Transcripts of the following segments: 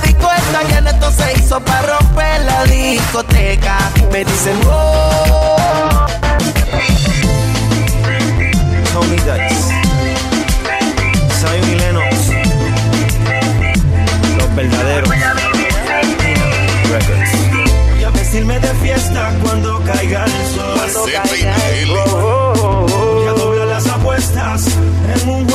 disco está llena, esto se hizo para romper la discoteca. Me dicen, oh. Tony Dice, Zion y Lennox, los verdaderos. Records. Y a vestirme de fiesta cuando caiga el sol. Y a doblar las apuestas en un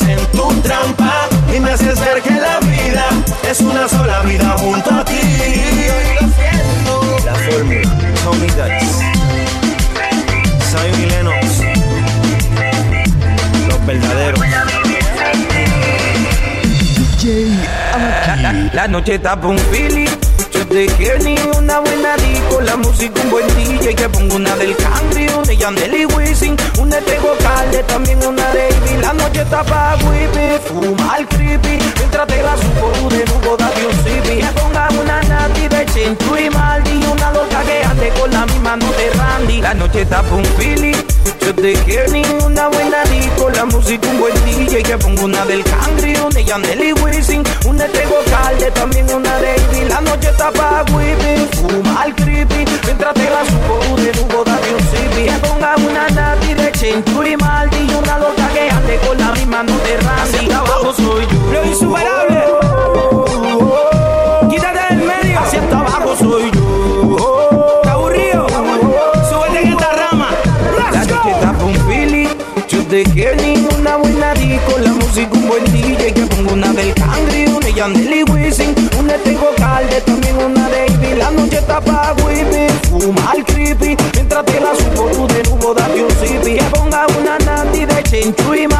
envuelves en tu trampa y me haces ver que la vida Es una sola vida junto a ti. lo siento. La fórmula, Tony Dice, Zion y Lennox, los verdaderos. La, la- la noche está un feeling. Quiero ni una buena disco, la música un buen DJ que pongo una del Cangri, una de Yandel y Wisin, una de Calde, también una de Ivy. La noche está pa' whippy, fumar creepy, mientras te la supo de nuevo date un sipi. Me ponga una nati de Chenchu y Maldi una loca que ande con la misma no de Randy. La noche está pa' un feeling. Yo te quiero ni una buena disco, la música un buen DJ que pongo una del Cangri, una de Yandel y Wisin, una de Calde, también una de Ivy. La noche está pa' whippy, fumar creepy, mientras te la supo de nuevo date un sipi. Me ponga una nati de Chenchu y Maldi y una loca que ande con la misma no de Randy. Abajo soy yo. Lo insuperable. Quítate del medio. Hacia abajo Yo te quiero ni una buena disco. La música un buen DJ que pongo una del Cangri, una de Yandel y Wisin, una de Calde, también una de Ivy. La noche está pa' whippy, fumar creepy. Mientras te la supo tú de nuevo date un sipi. Que ponga una nati de Maldi. y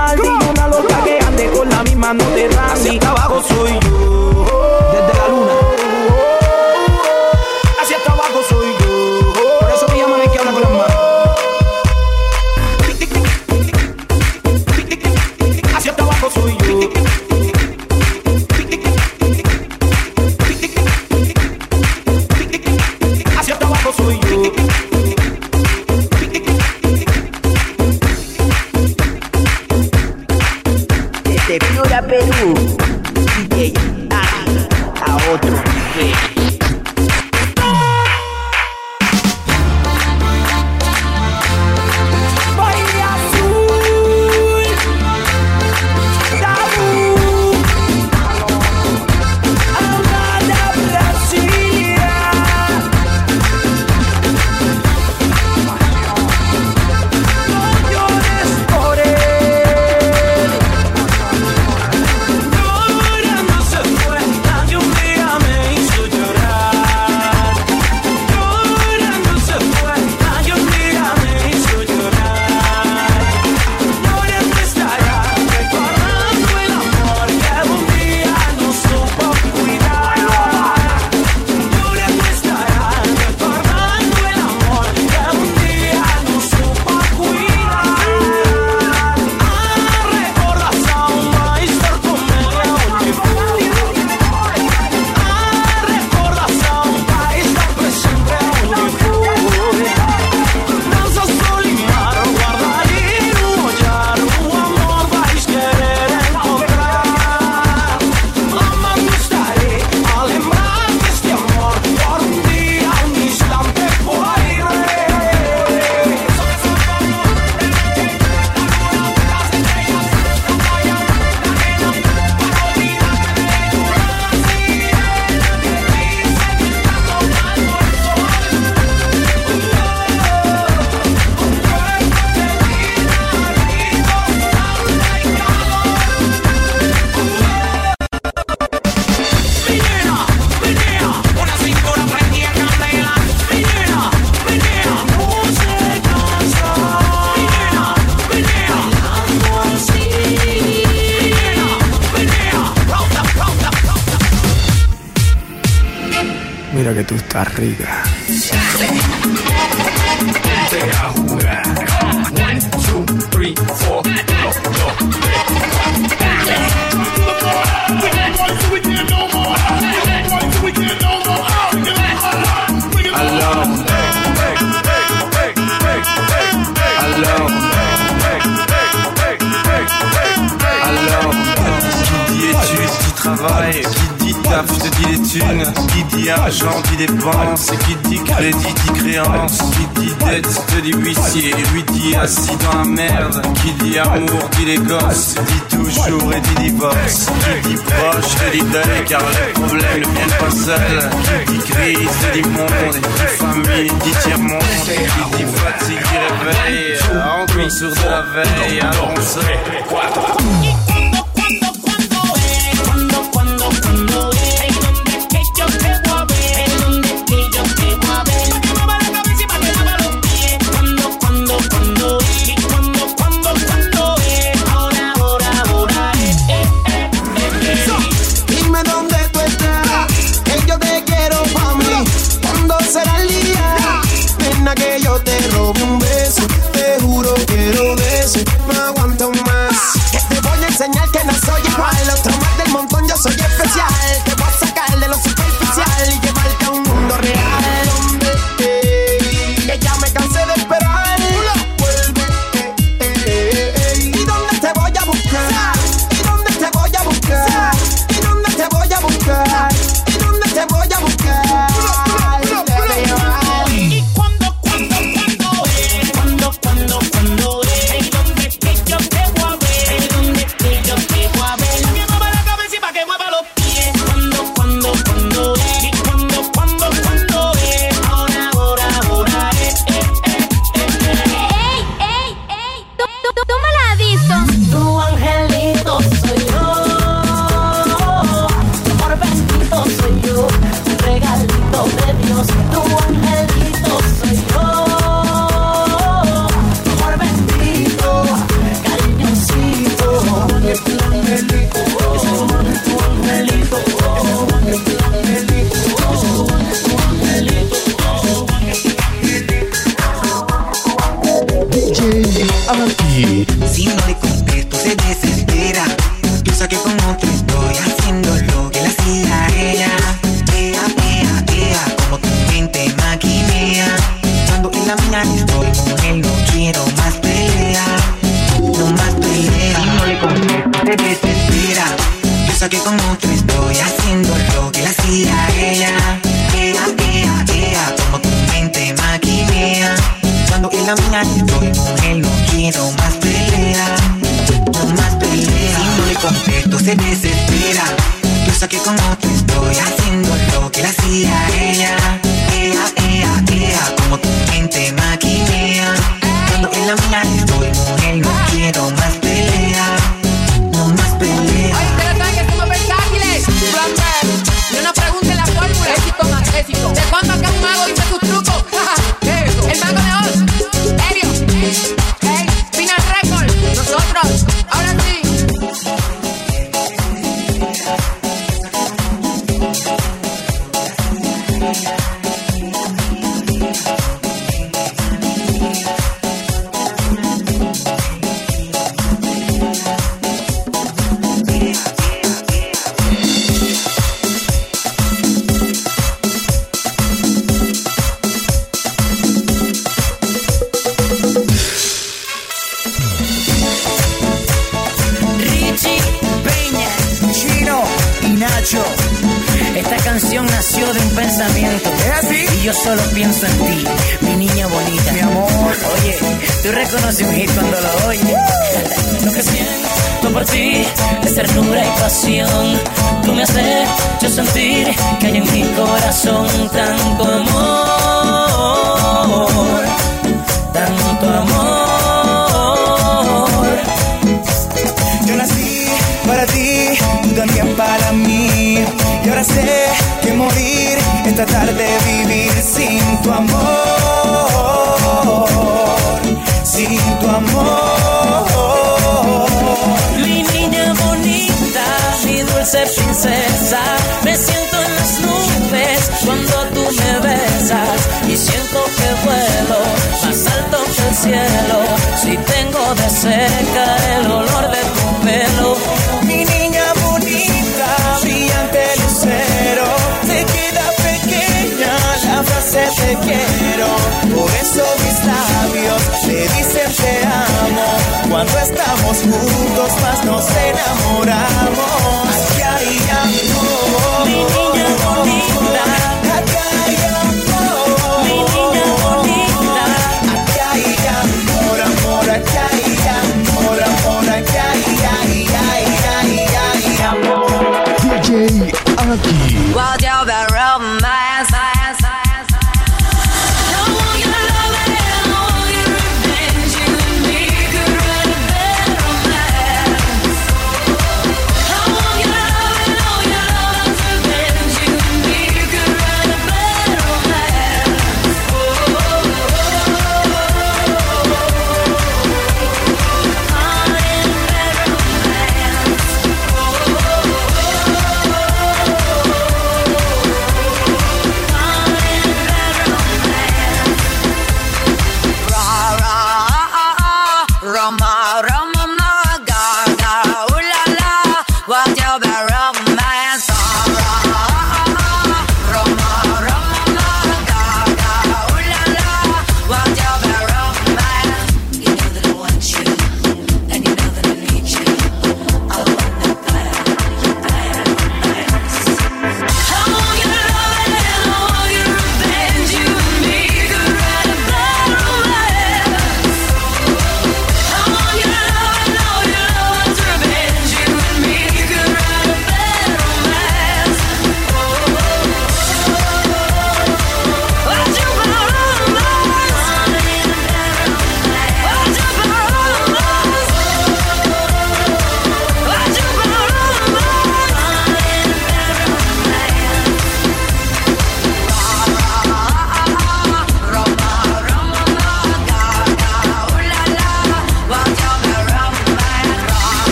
que tú estás rica. Qui dit argent dit dépenses, qui dit crédit dit créance, qui dit dette te dit huissier, lui dit assis dans la merde, qui dit amour dit les gosses, dit toujours et dit divorce, qui dit proche te dit deuil car les problèmes ne viennent pas seuls, qui dit crise te dit monde, qui dit famille dit tiers-monde, qui dit fatigue dit réveil, encore sur de la veille, alors on ser princesa.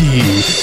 Aki.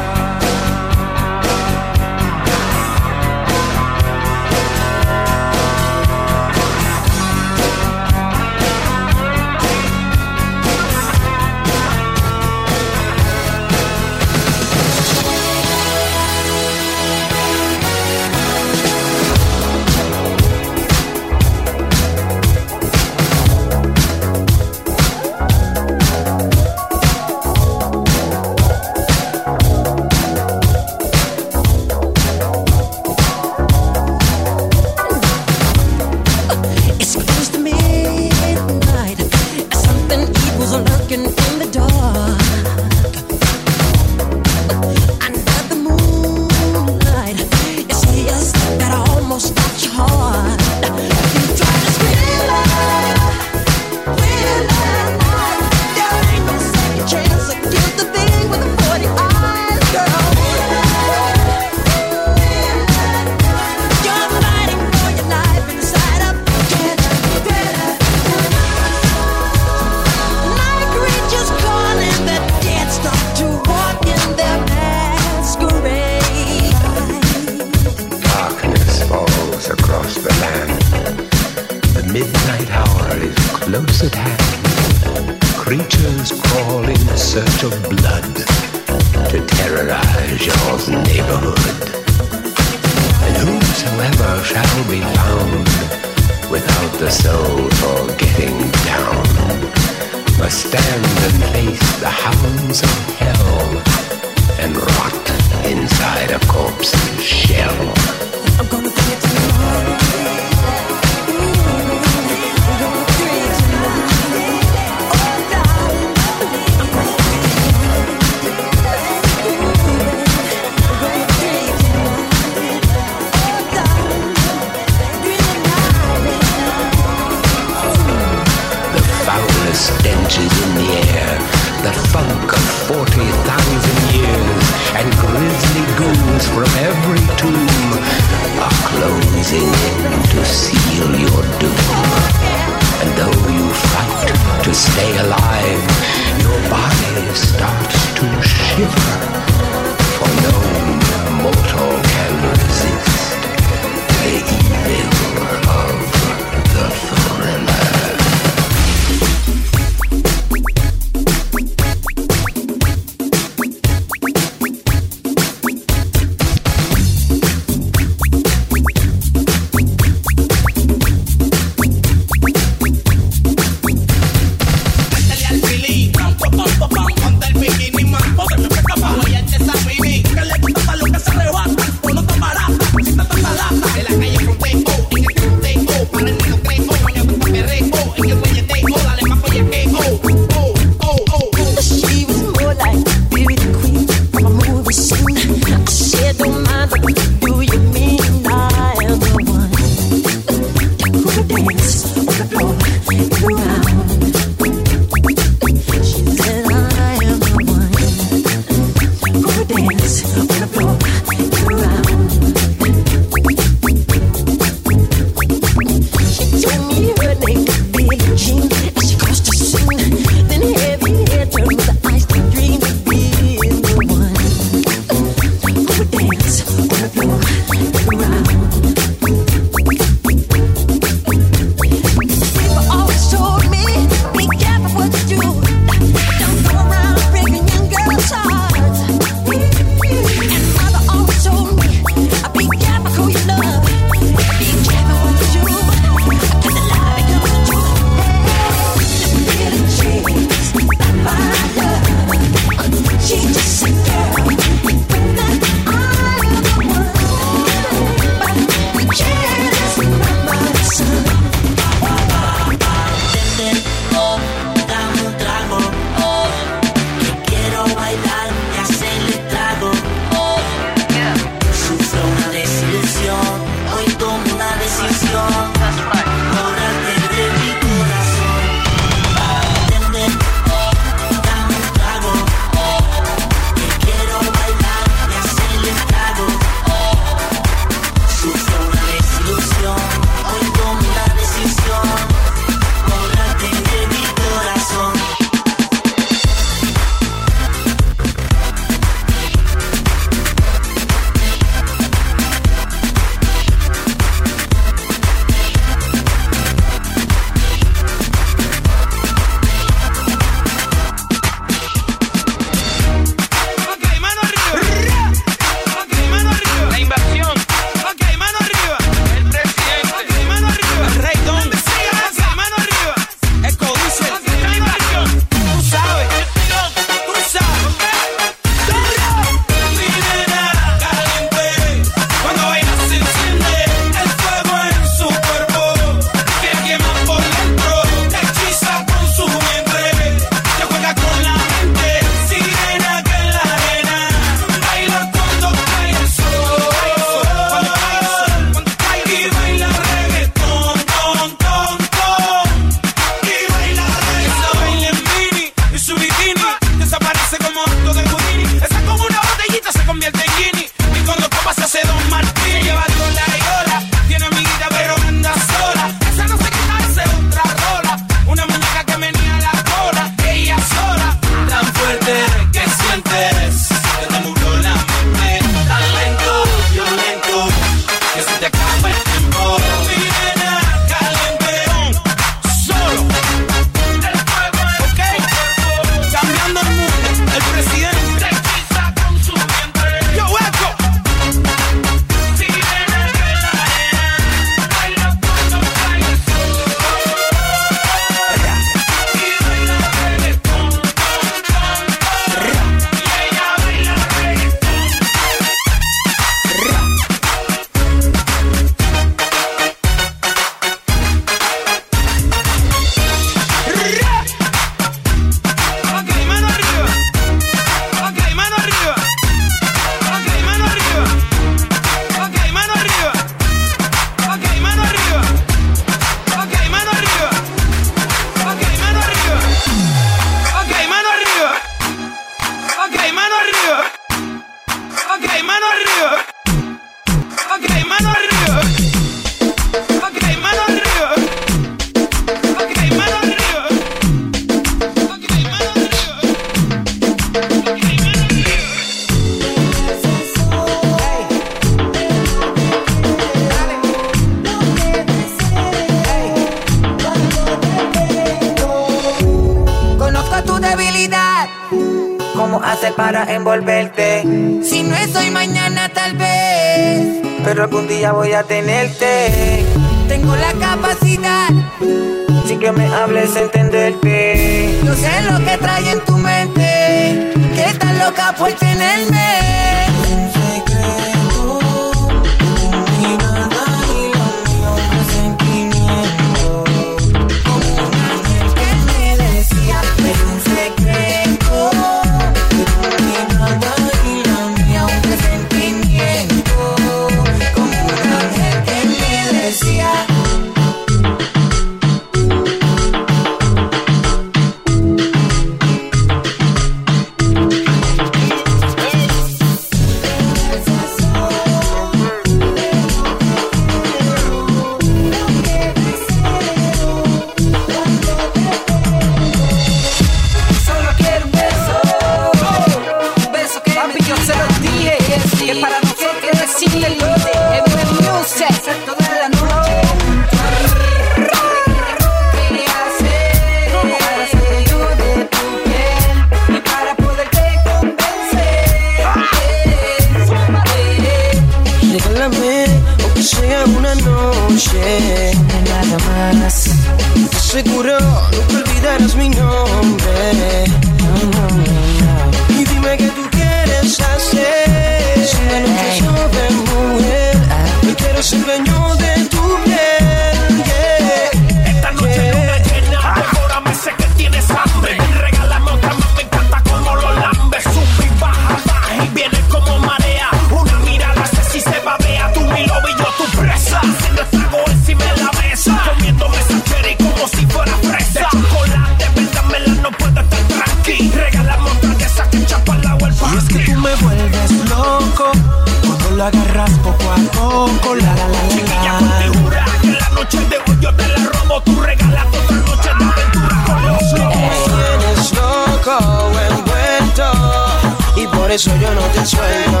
eso yo no te suelto.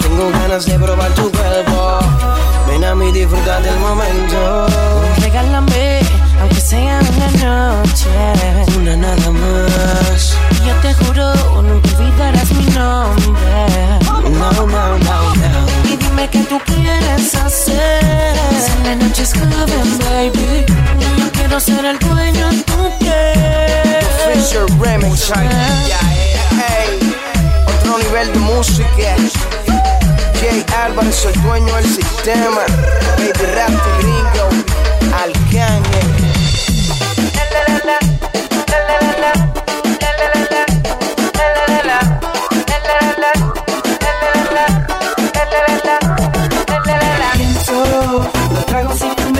Tengo ganas de probar tu cuerpo. Ven a mí, disfruta del momento. Regálame, aunque sea una noche. Una nada más. Yo te juro, nunca olvidarás mi nombre. No, no, no, no. Y dime qué tú quieres hacer. La noche es joven, baby. Yo quiero ser el dueño de tu piel. Remix, yeah máximo nivel de música. Jay Álvarez, soy dueño del sistema. Baby Rap, Ringo, Alcañe.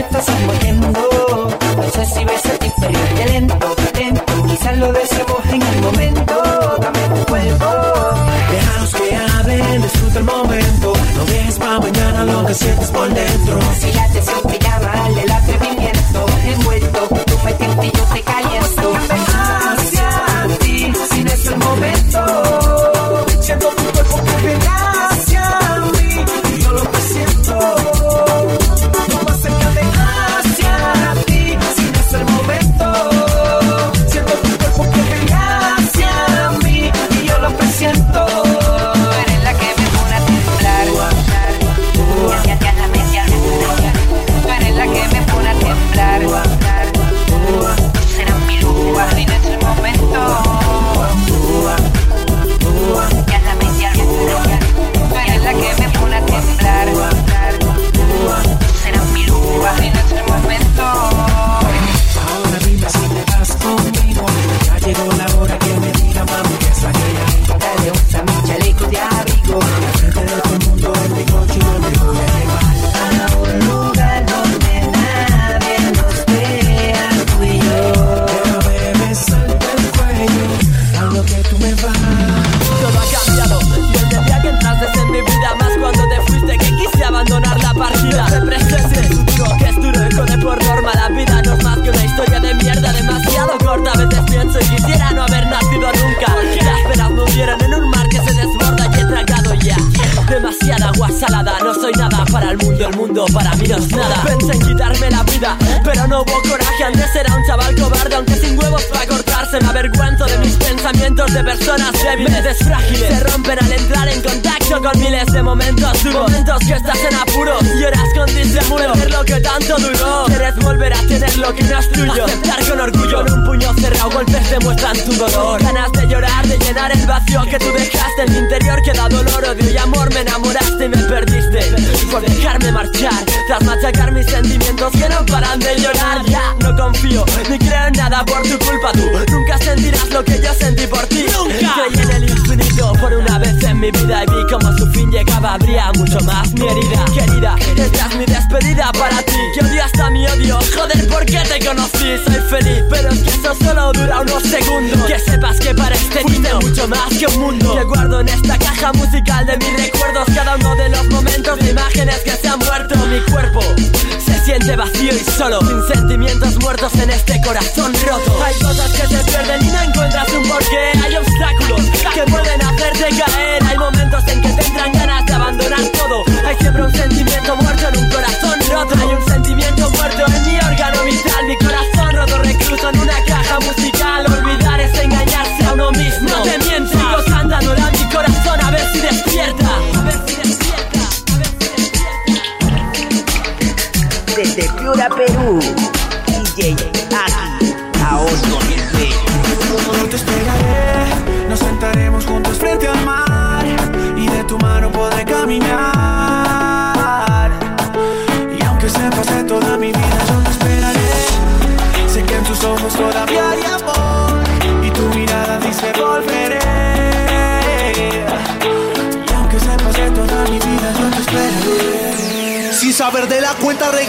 estás envolviendo. No sé si ves el diferente lento, atento. Quizás lo deseemos en el momento. Dame tu cuerpo. Déjanos que hablen, disfruta el momento. No dejes para mañana lo que sientes por dentro. Si la atención te llama, el atrevimiento. Envuelto, tú me y yo te caliento. Al con miles de momentos duros. Momentos que estás en apuros, lloras con disimulo. Ver lo que tanto duró. Quieres volver a tener lo que no es tuyo. Aceptar con orgullo, con un puño cerrado, golpes demuestran tu dolor. Ganas de llorar, de llenar el vacío que tú dejaste. En mi interior queda dolor, odio y amor. Me enamoraste y me perdiste. Por dejarme marchar, tras machacar mis sentimientos que no paran de llorar. Ya no confío, ni creo en nada por tu culpa. Tú nunca sentirás lo que yo sentí por ti. Nunca. Creí en el infinito por una vez en mi vida y vi como su fin llegaba. Habría mucho más mi herida. Querida, esta es mi despedida para ti. Que odio hasta mi odio. Joder, ¿por qué te conocí? Soy feliz, pero es que eso solo dura unos segundos. Que sepas que para este niño mucho más que un mundo. Que guardo en esta caja musical de mis recuerdos. Cada uno de los momentos de imágenes que se han muerto. Mi cuerpo se siente vacío y solo. Sin sentimientos muertos en este corazón roto. Hay cosas que se pierden y no encuentras un porqué. Hay obstáculos que pueden hacerte caer. Hay momentos en que te entran ganas de abandonar todo. Hay siempre un sentimiento muerto en un corazón roto. Hay un sentimiento muerto en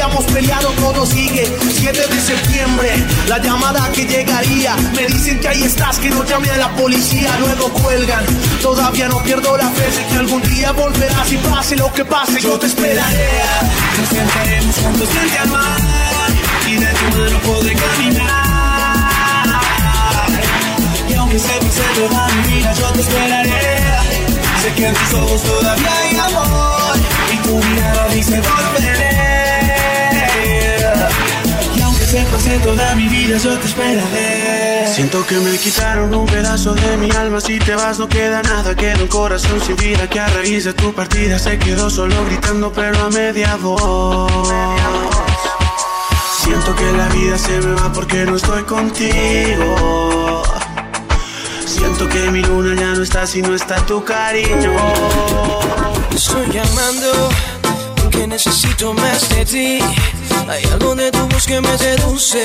hayamos peleado todo sigue. 7 de septiembre La llamada que llegaría. Me dicen que ahí estás que no llame a la policía. Luego cuelgan. Todavía no pierdo la fe Sé que algún día volverás y pase lo que pase Yo te esperaré. Nos sentaremos juntos frente al mar y de tu mano podré caminar. Y aunque se pase toda mi vida, yo te esperaré. Sé que en tus ojos todavía hay amor. Y tu mirada dice volveré. Y aunque se pase toda mi vida, yo te esperaré. Siento que me quitaron un pedazo de mi alma. Si te vas, no queda nada. Queda un corazón sin vida que a raíz de tu partida se quedó solo gritando, pero a media voz. Siento que la vida se me va porque no estoy contigo. Siento que mi luna ya no está si no está tu cariño. Estoy llamando porque necesito más de ti. Hay algo de tu voz que me seduce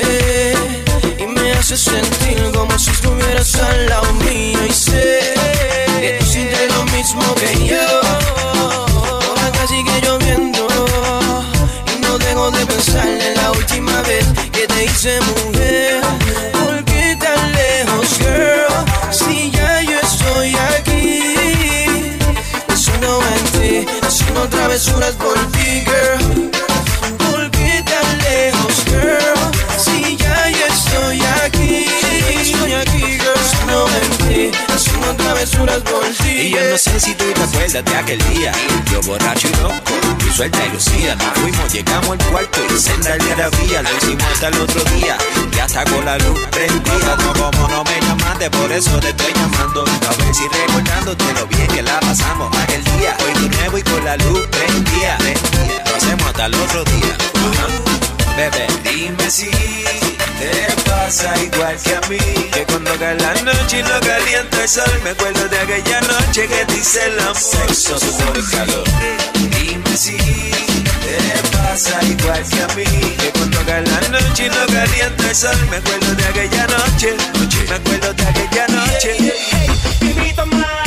y me hace sentir como si estuvieras al lado mío. Y sé que tú sientes lo mismo que yo. Por acá sigue lloviendo y no dejo de pensar en la última vez que te hice mujer. ¿Por qué tan lejos, girl? Si ya yo estoy aquí, solo en ti, haciendo travesuras por ti, Y yo no sé si tú te acuerdas de aquel día. Yo borracho y loco, tú suelta y lucía. Nos fuimos, llegamos al cuarto y senda el día vía Lo hicimos hasta el otro día Ya está con la luz prendida. No como no me llamaste, por eso te estoy llamando. A ver si recordándote lo bien que la pasamos aquel día. Hoy de nuevo y con la luz prendida. Lo hacemos hasta el otro día. Bebé, dime si te pasa igual que a mí Que cuando cae la noche y no calienta el sol Me acuerdo de aquella noche que te hice el amor Sexo, sudor y calor Dime si te pasa igual que a mí Que cuando cae la noche y no calienta el sol Me acuerdo de aquella noche Me acuerdo de aquella noche Te invito más,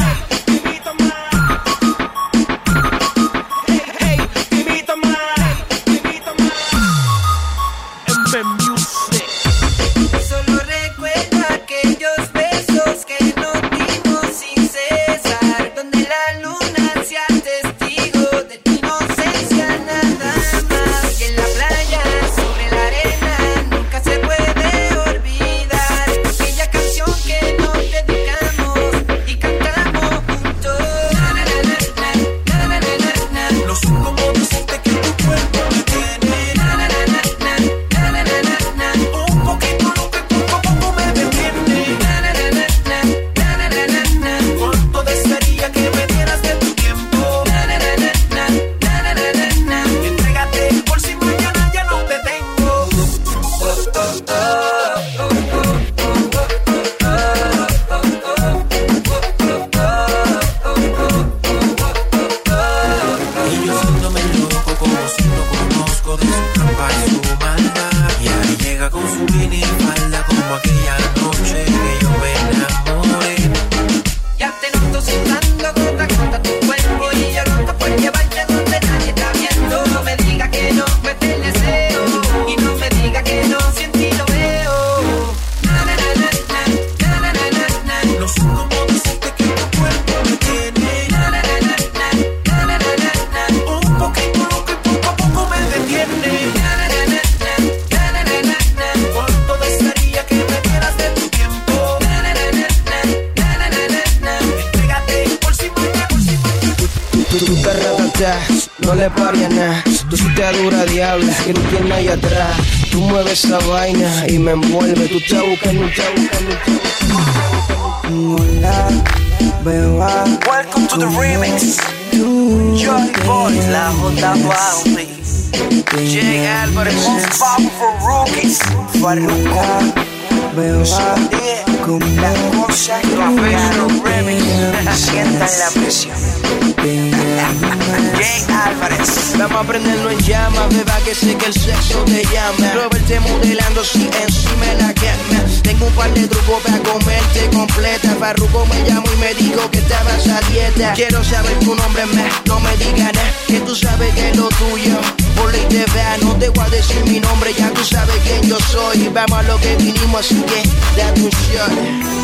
Jay Álvarez. Vamos a prenderlo en llama, beba que sé que el sexo te llama. Robert modelando si encima la quema. Tengo un par de trucos para comerte completa. Farruko me llamó y me dijo que estabas a dieta. Quiero saber tu nombre, no me digas nada, que tú sabes que es lo tuyo. Por ley te vea, no te voy a decir mi nombre, ya tú sabes quién yo soy. Vamos a lo que vinimos, así que date un.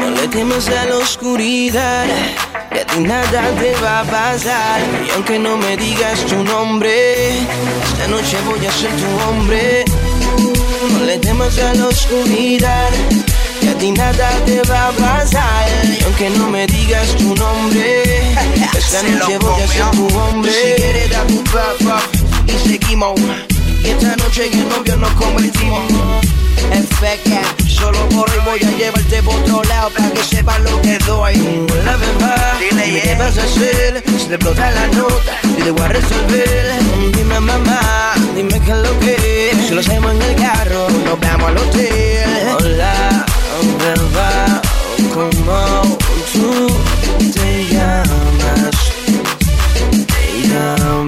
No le temas a la oscuridad, que a ti nada te va a pasar. Y aunque no me digas tu nombre, esta noche voy a ser tu hombre. No le temas a la oscuridad, que a ti nada te va a pasar. Y aunque no me digas tu nombre, esta noche voy a ser tu hombre. Si quieres dar tu papá y seguimos. Y esta noche en el novio nos convertimos. Solo por hoy voy a llevarte por otro lado para que sepas lo que doy. La beba, dile qué vas a hacer. Si te explota la nota, yo te voy a resolver. Dime mamá, dime qué es lo que es. Si lo hacemos en el carro, nos vamos al hotel. Hola, beba, ¿cómo tú te llamas?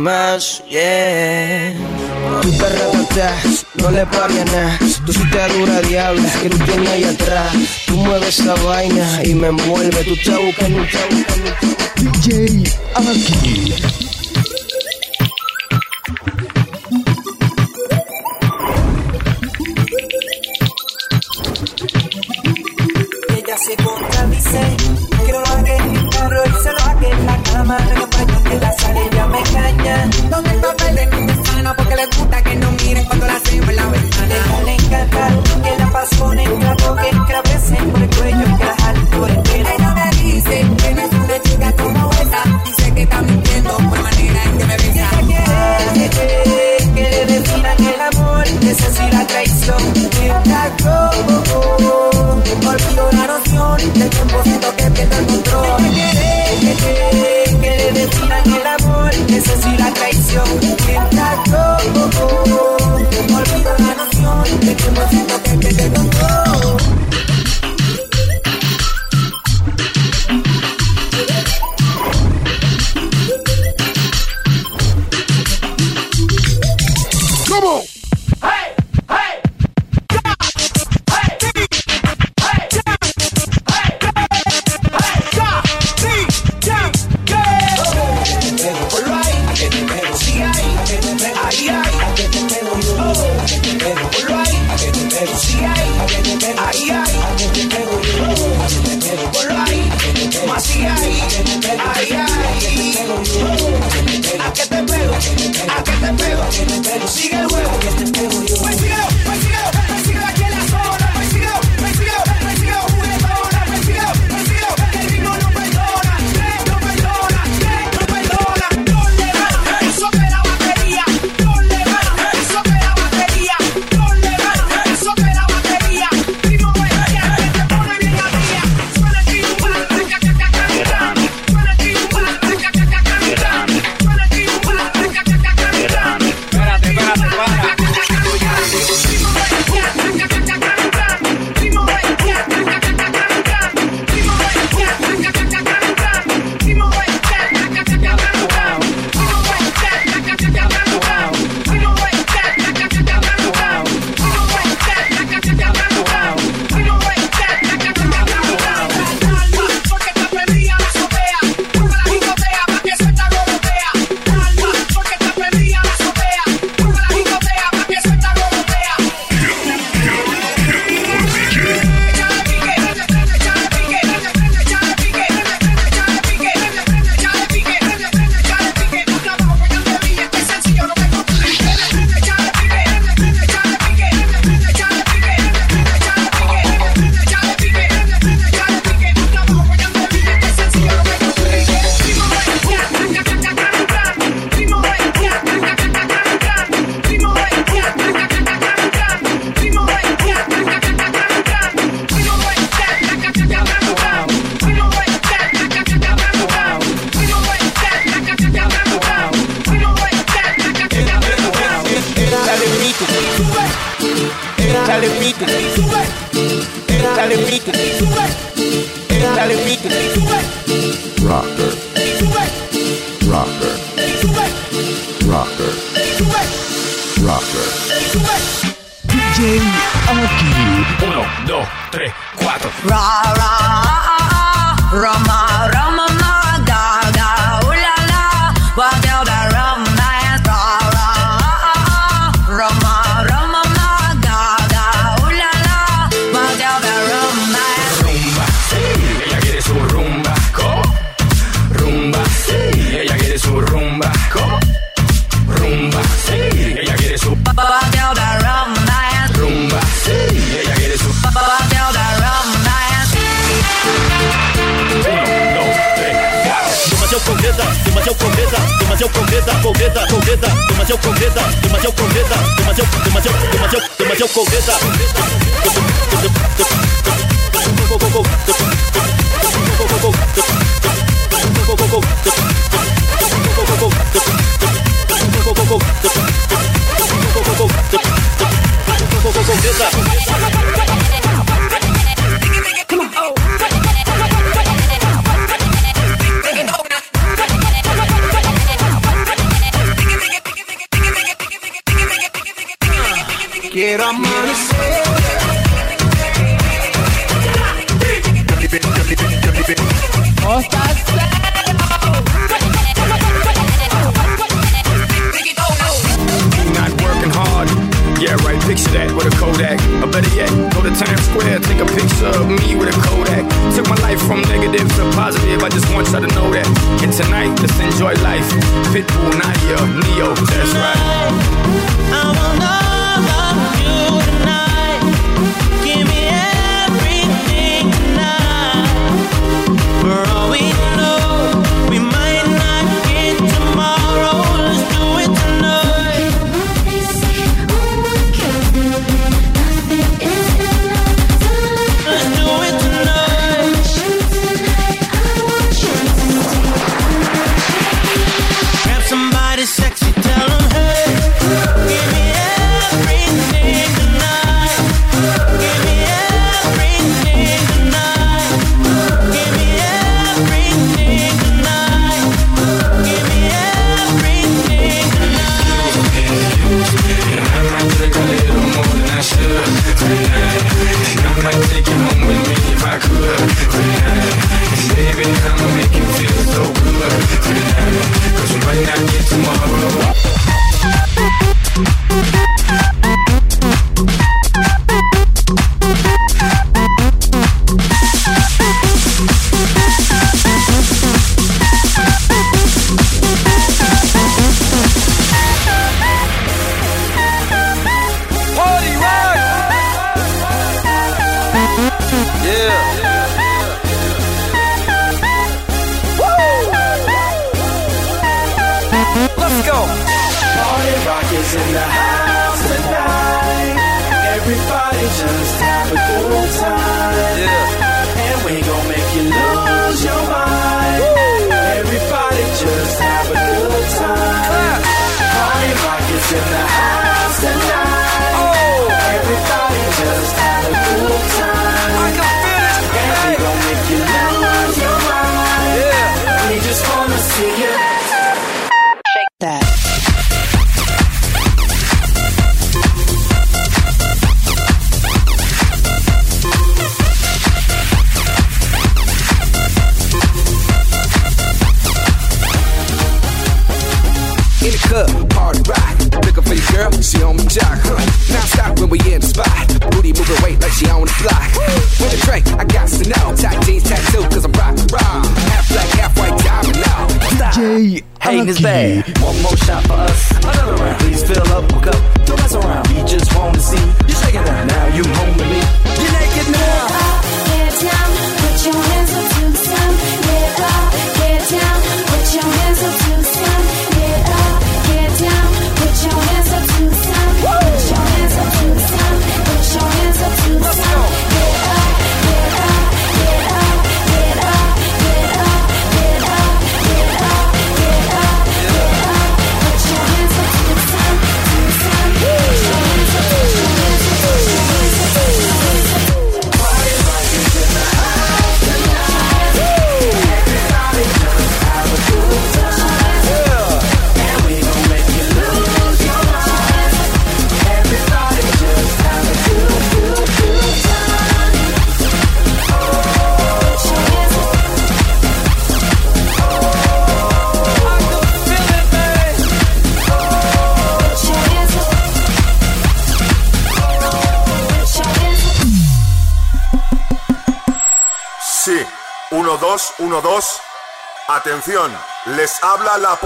Llamas, yeah. Tu perra atrás, no le paria nada. Tu si te dura diabla, que no tiene ahí atrás. Tú mueves esa vaina y me envuelve. Tú te buscas, no te buscas. DJ aquí. ella se contradice Que no mi carro y se lo haga en la cama baño que la sale ella me engaña Donde el papel de mi sana porque le gusta que no miren cuando la hacemos en la ventana. Déjale encantar que la pasión entra Que la besen por el cuello que jale por el pelo Ella me dice que no es una chica como esa. Dice que está la traición. Mientras yo olvido la noción del tiempo siento que pierdo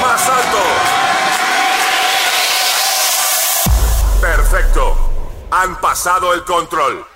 más alto. Perfecto. Han pasado el control.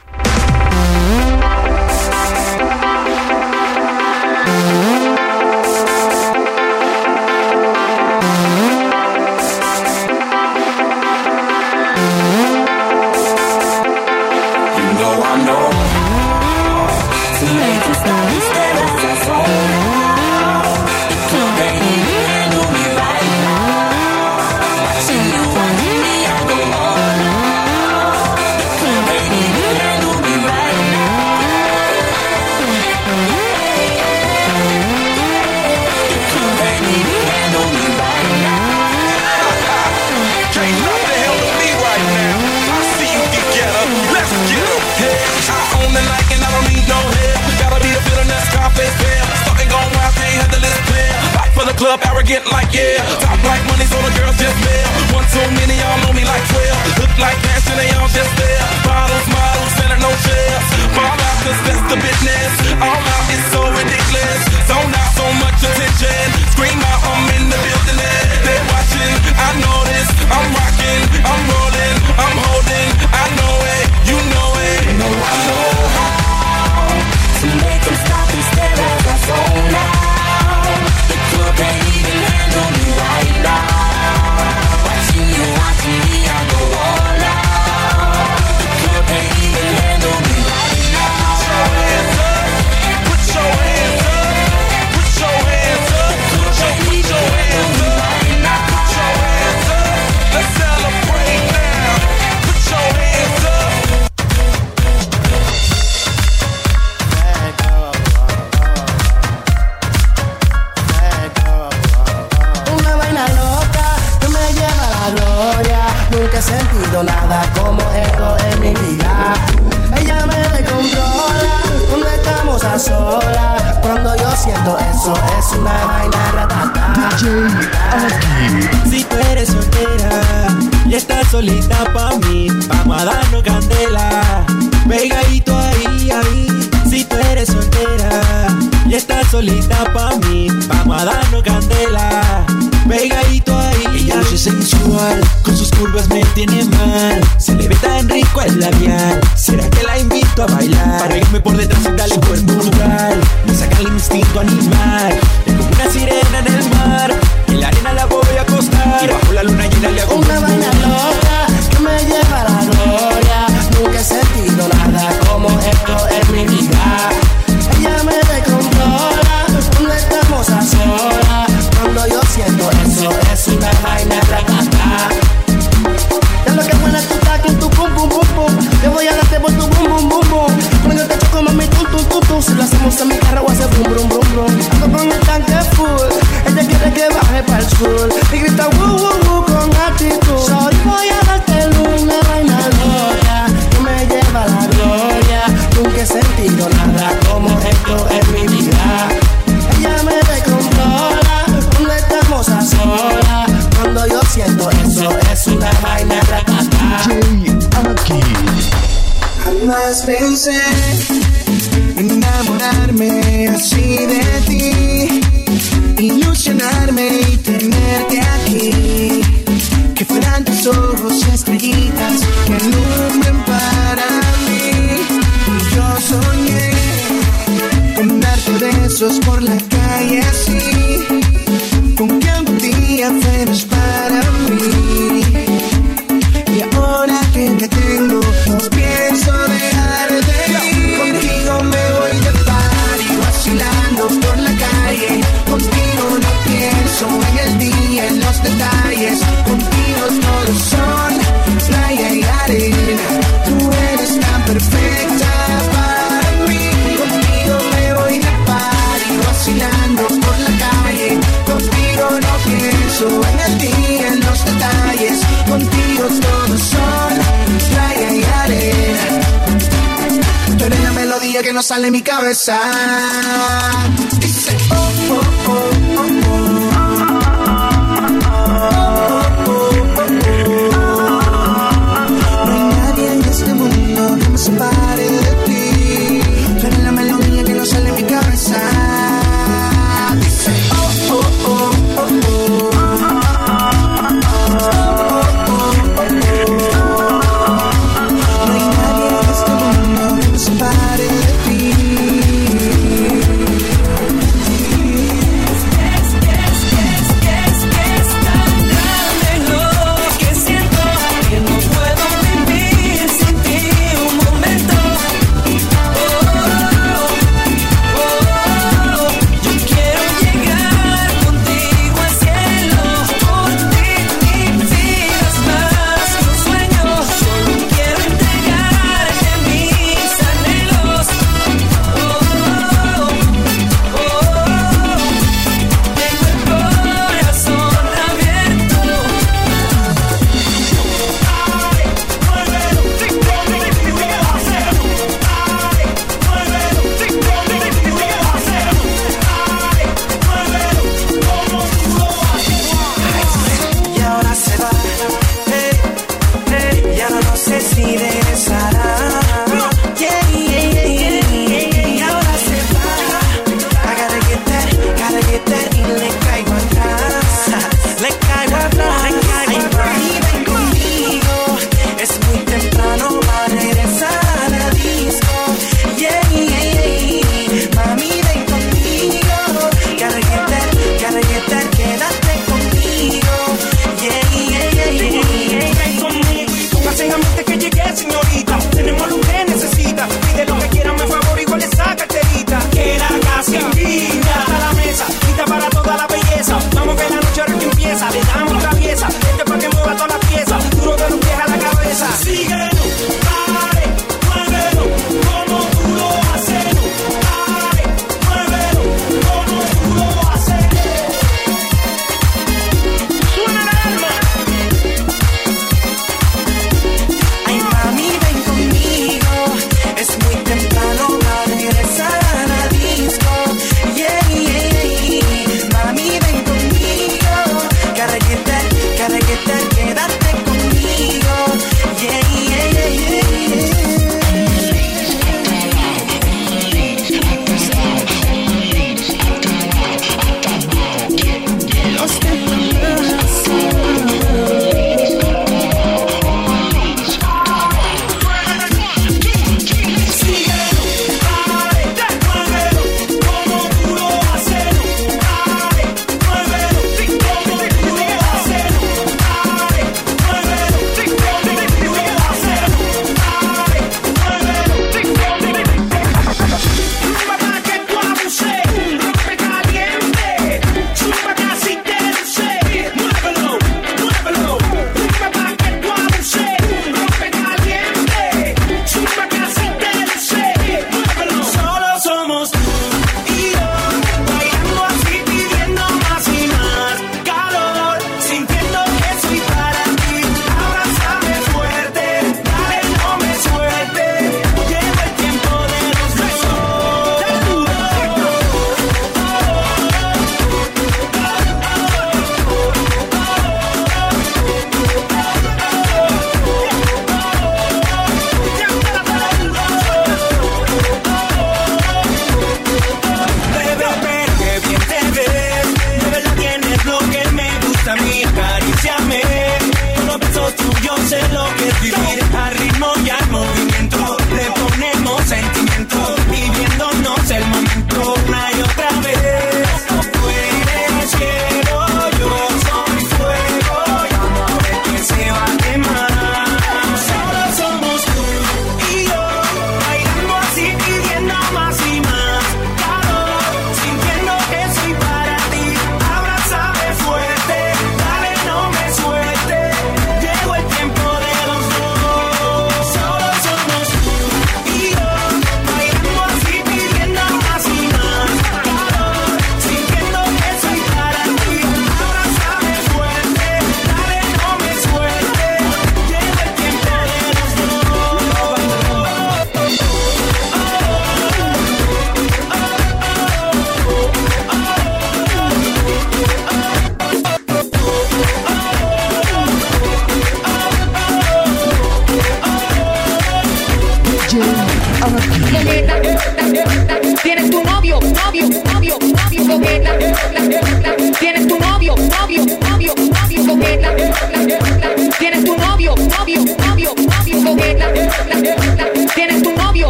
arrogant like yeah. Top like money, so the girls just male. One too many, y'all know me like 12. Look like fashion, they all just there. Bottles, models, and no chairs. Fall out, cause that's the business. All out is so ridiculous. So out so much attention. Scream out, I'm in the building. They're watching, I know this. I'm rocking, I'm rolling, I'm holding. I know it, you know it. No, I know it. solita pa' mí. Vamos a darnos candela, pegadito ahí. Ella es sensual, con sus curvas me tiene mal. Se le ve tan rico el labial. ¿Será que la invito a bailar? Para irme por detrás y darle cuerpo brutal. Me saca el instinto animal. Es como una sirena en el mar. En la arena la voy a acostar. Y bajo la luna llena le hago una vaina loca que me llevará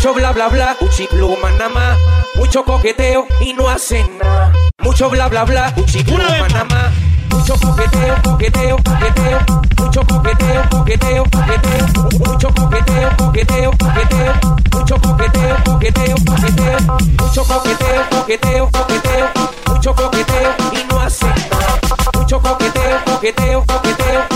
Mucho bla bla bla, uchi pluma nada más. Mucho coqueteo y no hacen nada. Mucho bla bla bla, uchi pluma nada más. Mucho coqueteo, coqueteo, coqueteo. Mucho coqueteo, coqueteo, coqueteo. Mucho coqueteo, coqueteo, coqueteo. Mucho coqueteo, coqueteo, coqueteo. Mucho coqueteo, coqueteo, coqueteo. Mucho coqueteo y no hacen nada. Mucho coqueteo, coqueteo, coqueteo.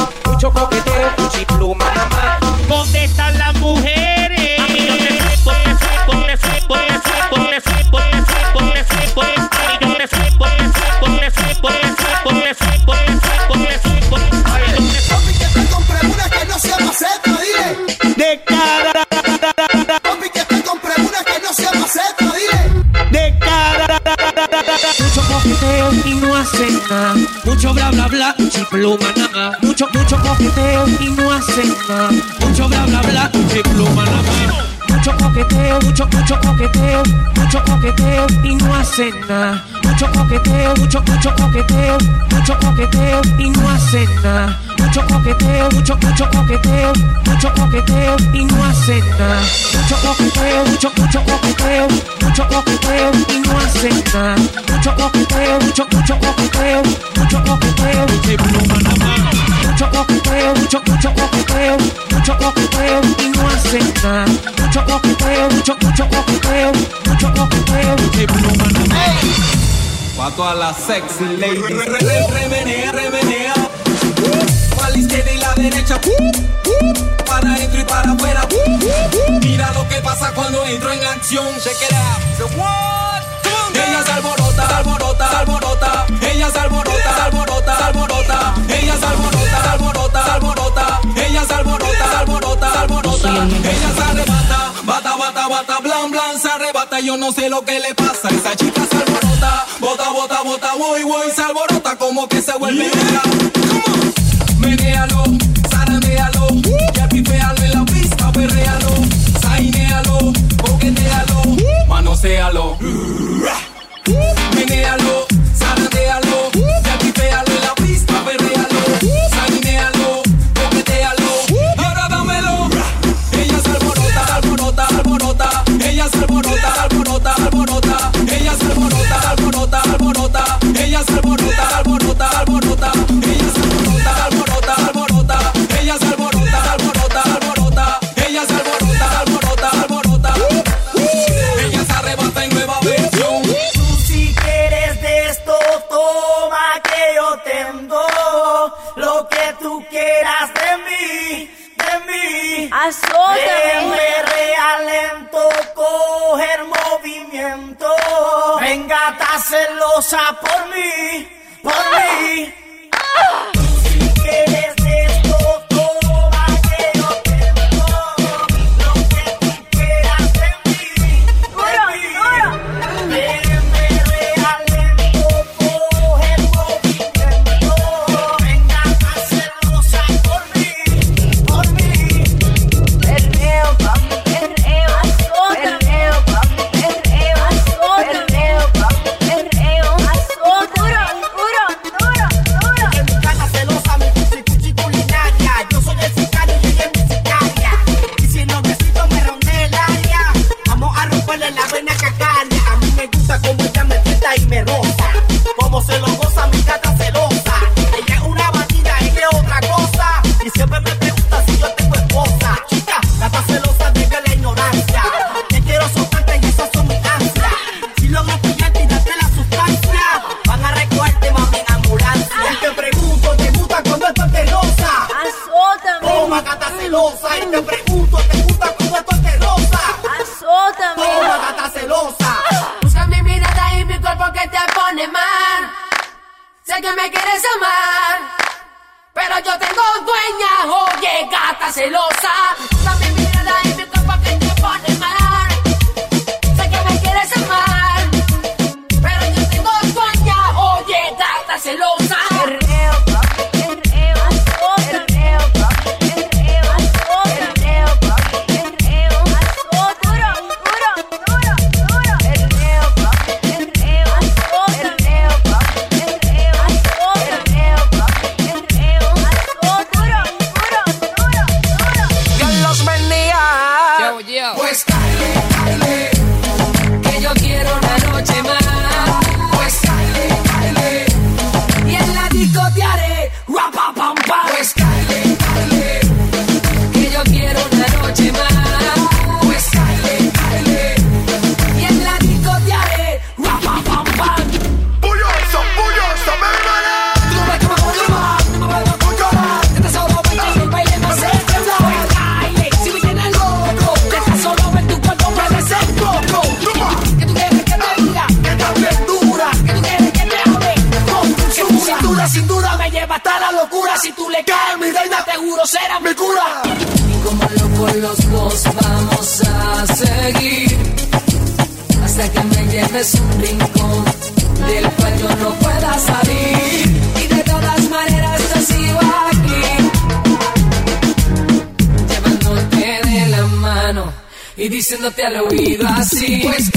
Coqueteo y no hacen nada. Mucho bla bla bla, pluma nada. Mucho, mucho coqueteo y no hacen nada. Mucho bla bla bla, pluma nada. Mucho coqueteo, mucho, mucho coqueteo, mucho coqueteo y no hacen nada. Mucho coqueteo, mucho, mucho coqueteo, mucho coqueteo y no hacen nada. Mucho coqueteo, mucho, mucho coqueteo, mucho coqueteo y no hacen nada. Mucho coqueteo, mucho, mucho coqueteo, mucho coqueteo y no hacen nada. Mucho coqueteo, mucho, mucho coqueteo, mucho coqueteo. Mucho coqueteo, mucho, mucho coqueteo, mucho coqueteo y no hacen nada. Mucho coqueteo, mucho, mucho coqueteo, mucho coqueteo. Pa' todas las sexy ladies. Remenea, remenea. Izquierda y la derecha. Para adentro y para afuera. Mira lo que pasa cuando entro en acción. Check it out. Ella se alborota, se alborota, se alborota. Ella se alborota, se alborota, se alborota. Ella se alborota, se alborota, se alborota. Ella se alborota, se alborota, se alborota. Ella se arrebata, bata, bata, bata, blan, blan, se arrebata. Yo no sé lo que le pasa. Esa chica se alborota, bota, bota, bota, voy, voy, se alborota como que se vuelve loca. Come on menealo, zarandealo, ya pipealo en la pista, perrealo, sainealo, coquetealo, manosealo. Menealo, zarandealo, ya pipealo en la pista, perrealo, sainealo, coquetealo, y ahora dámelo. Ella se alborota, alborota, alborota, ella se alborota, alborota, alborota. tú quieras de mí, de mí. Realento, coge el movimiento. Venga, está celosa por mí, por mí. Si celosa y te pregunto, ¿te gusta cómo tú te? Azótame. Toma, gata celosa. Busca mi mirada y mi cuerpo que te pone mal. Sé que me quieres amar, pero yo tengo dueña, oye, gata celosa. Busca mi mirada y mi cuerpo que te pone mal. Party.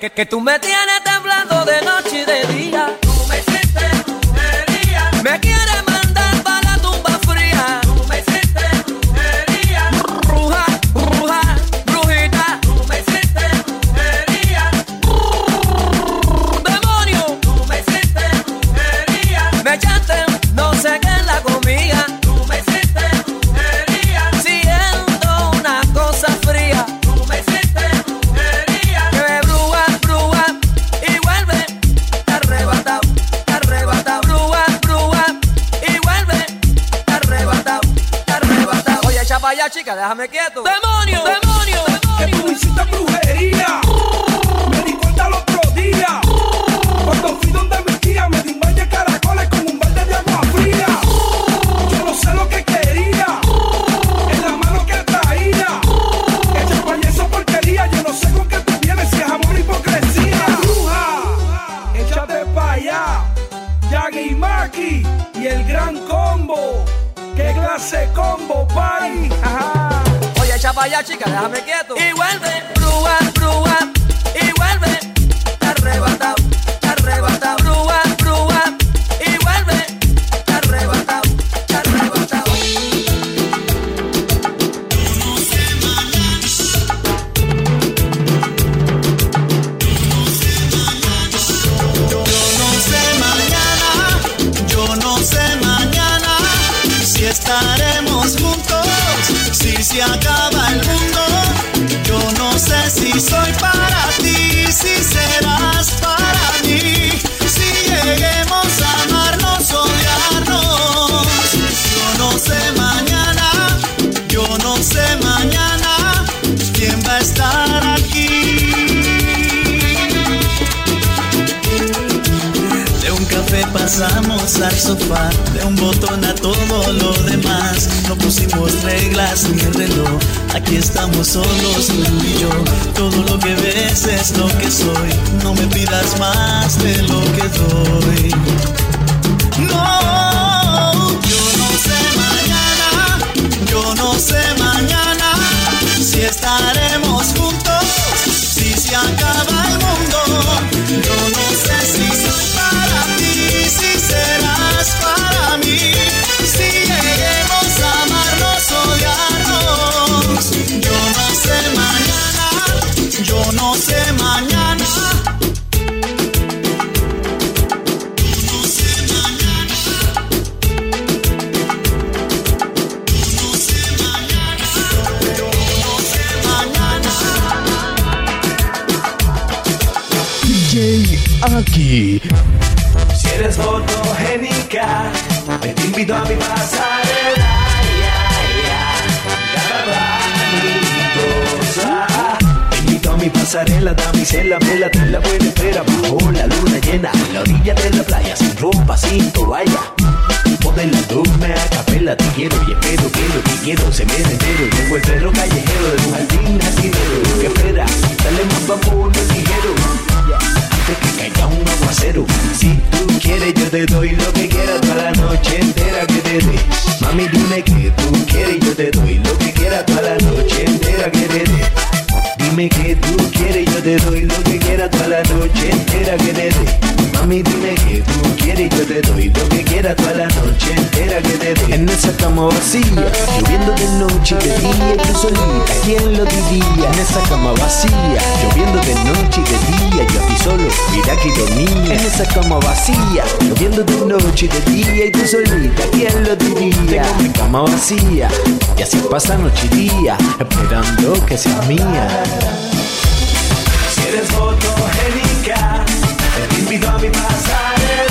que, que tú Dime que tú quieres, yo te doy lo que quieras toda la noche entera que te dé. Mami, dime que tú quieres, yo te doy lo que quieras toda la noche entera que te dé. En esa cama vacía, lloviendo de noche y de día, y tú solita, ¿quién lo diría? En esa cama vacía, lloviendo de noche y de día, yo a solo, mira que dormía. En esa cama vacía, lloviendo de noche y de día, y tú solita, ¿quién lo diría? Tengo mi cama vacía, y así pasa noche y día, esperando que seas mía. Si eres fotogénica, te invito a mi pasarela.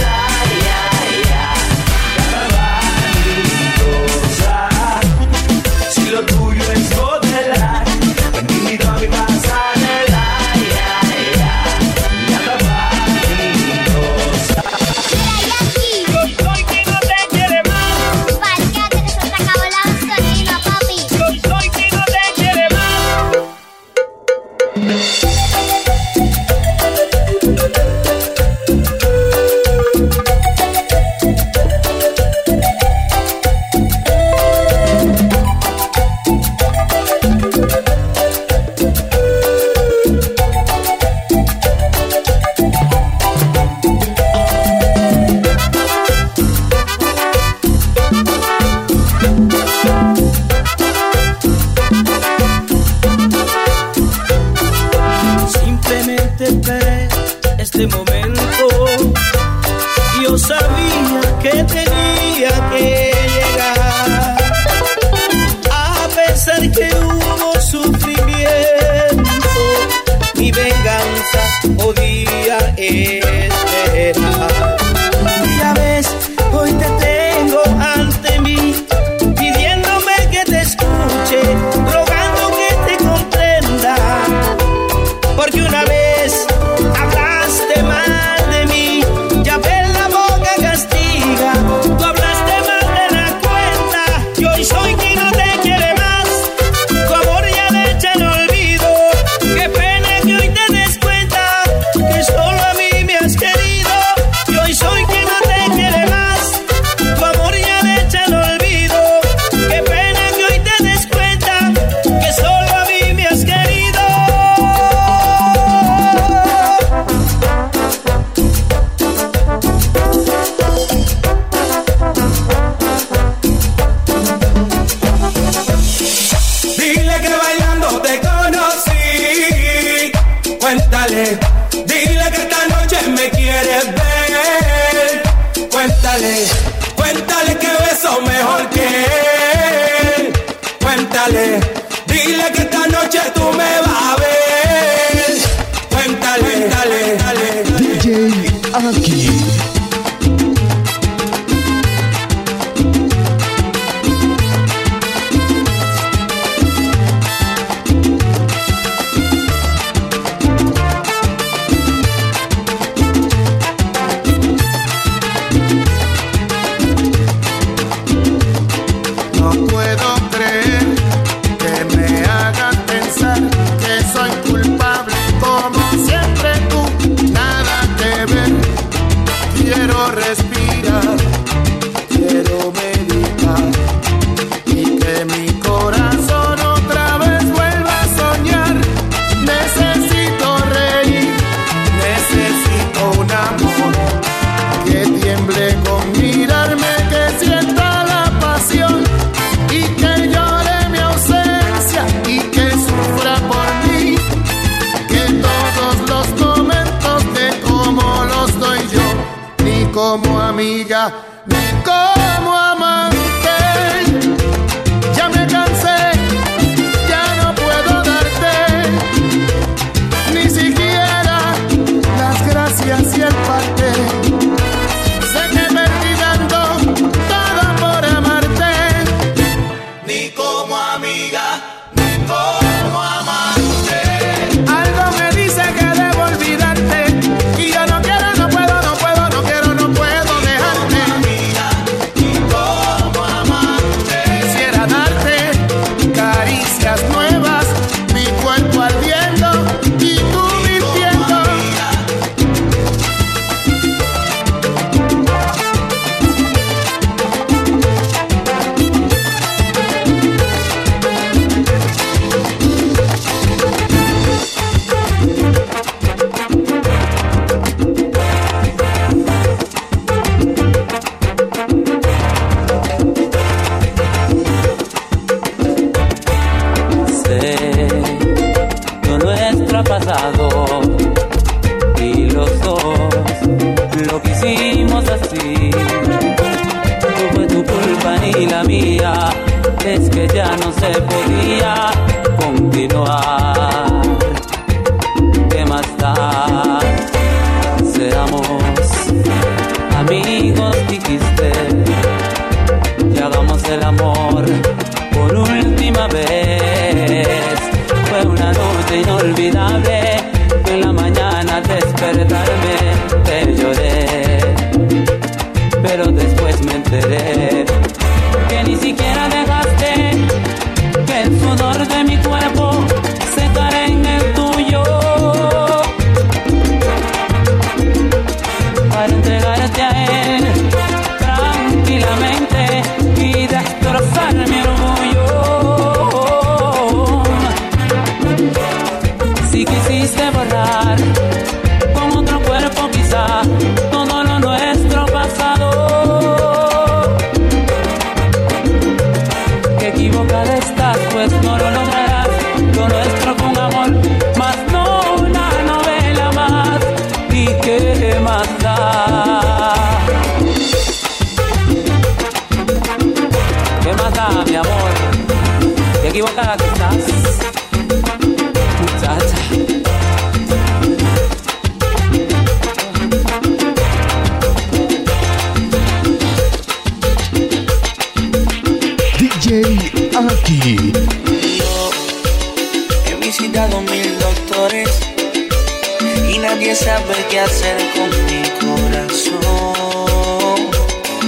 nadie sabe qué hacer con mi corazón.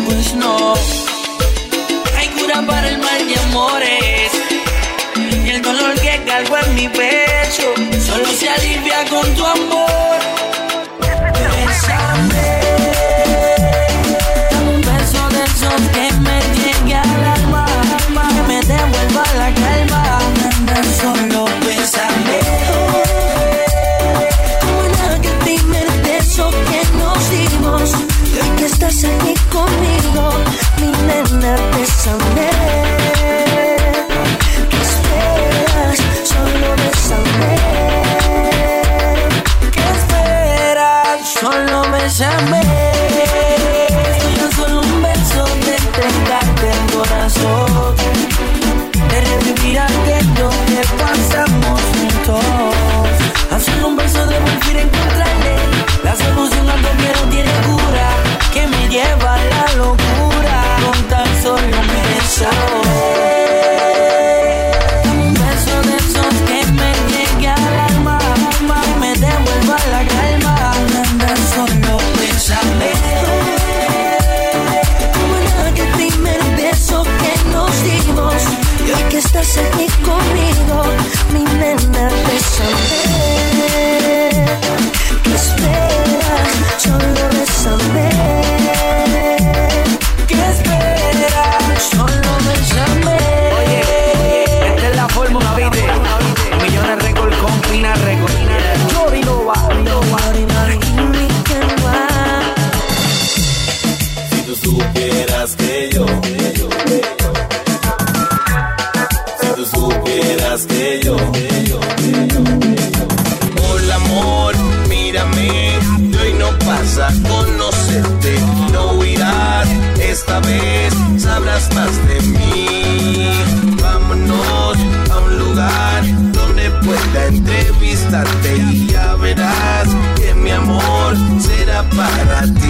Pues no, hay cura para el mal de amores. Y el dolor que cargo en mi pecho solo se alivia con tu amor. Bésame. Dame un beso de esos que me llegue al alma, que me devuelva la calma. time. para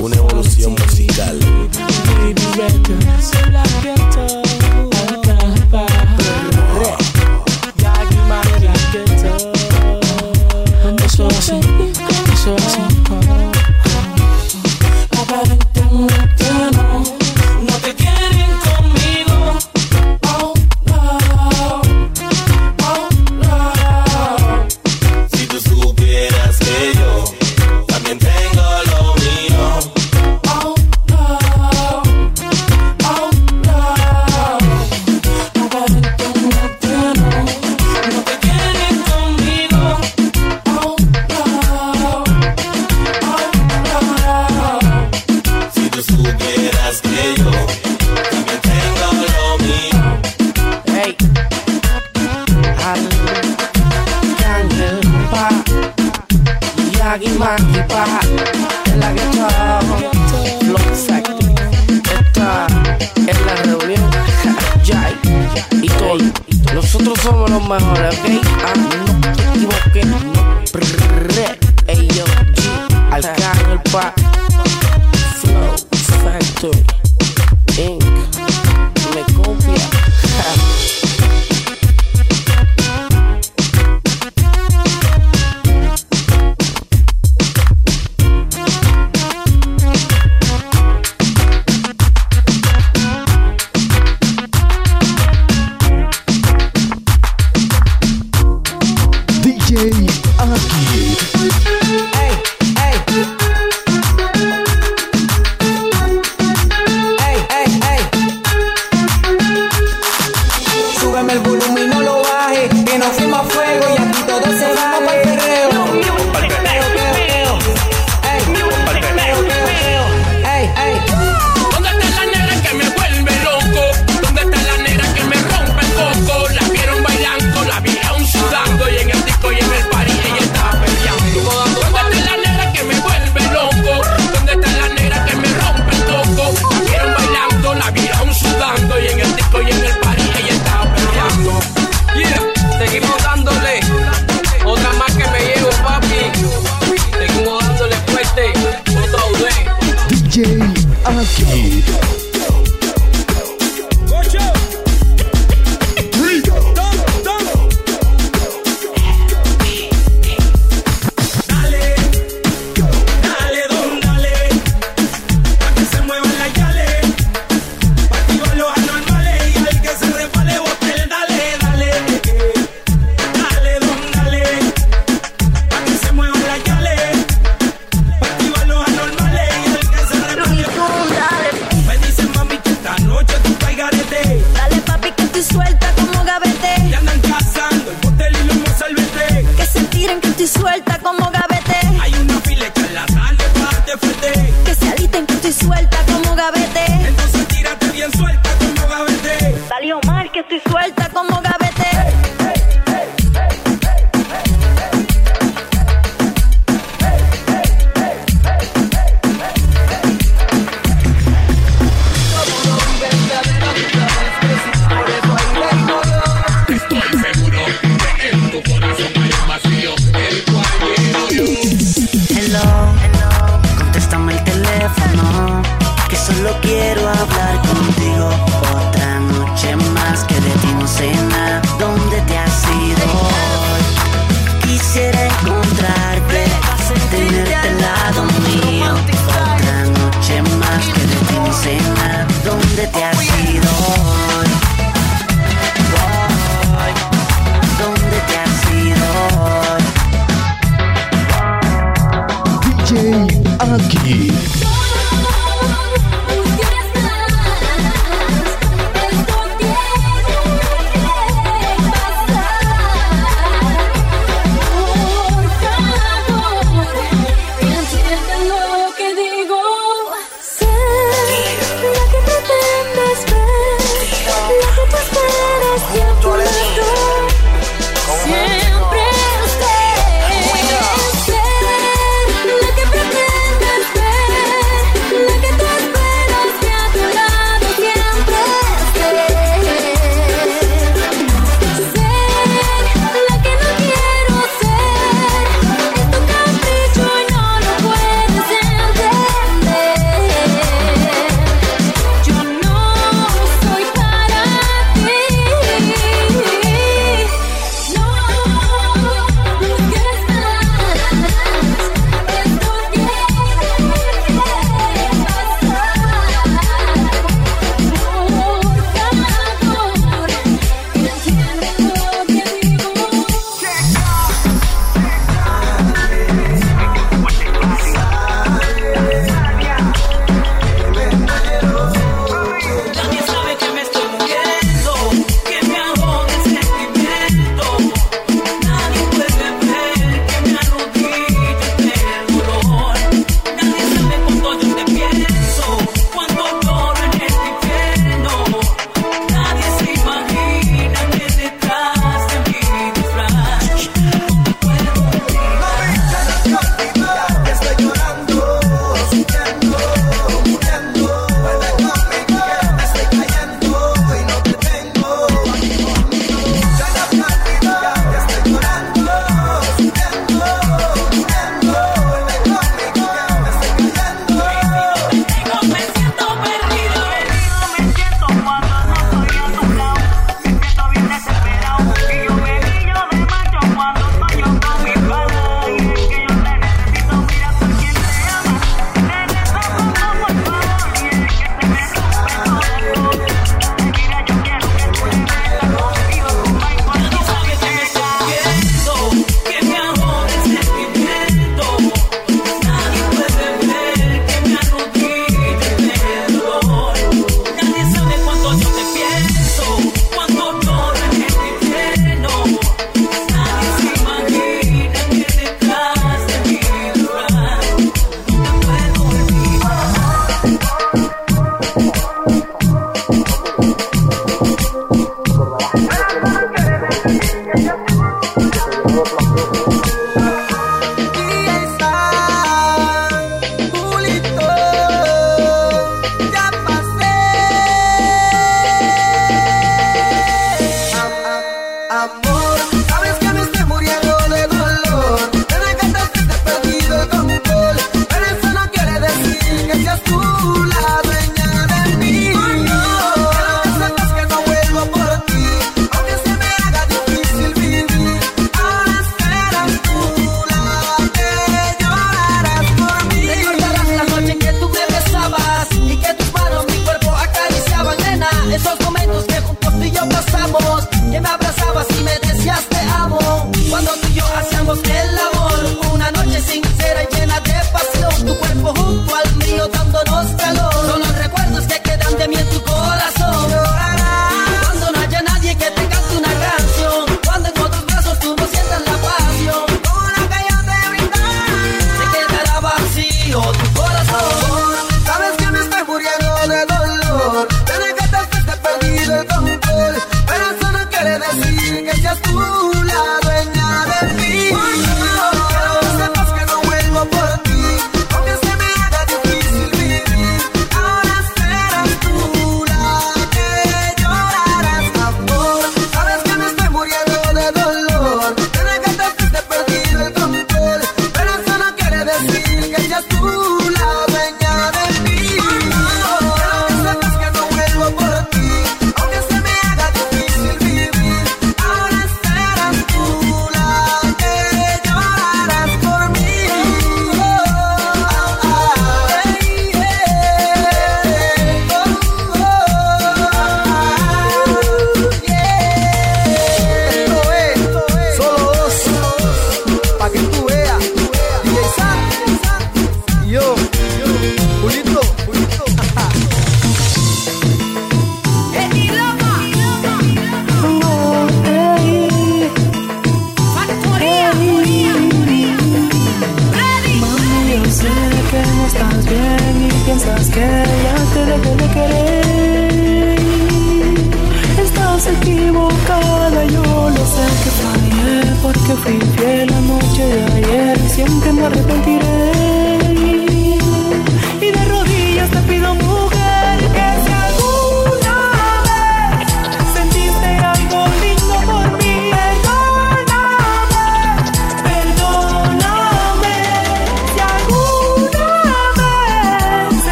una evolución musical.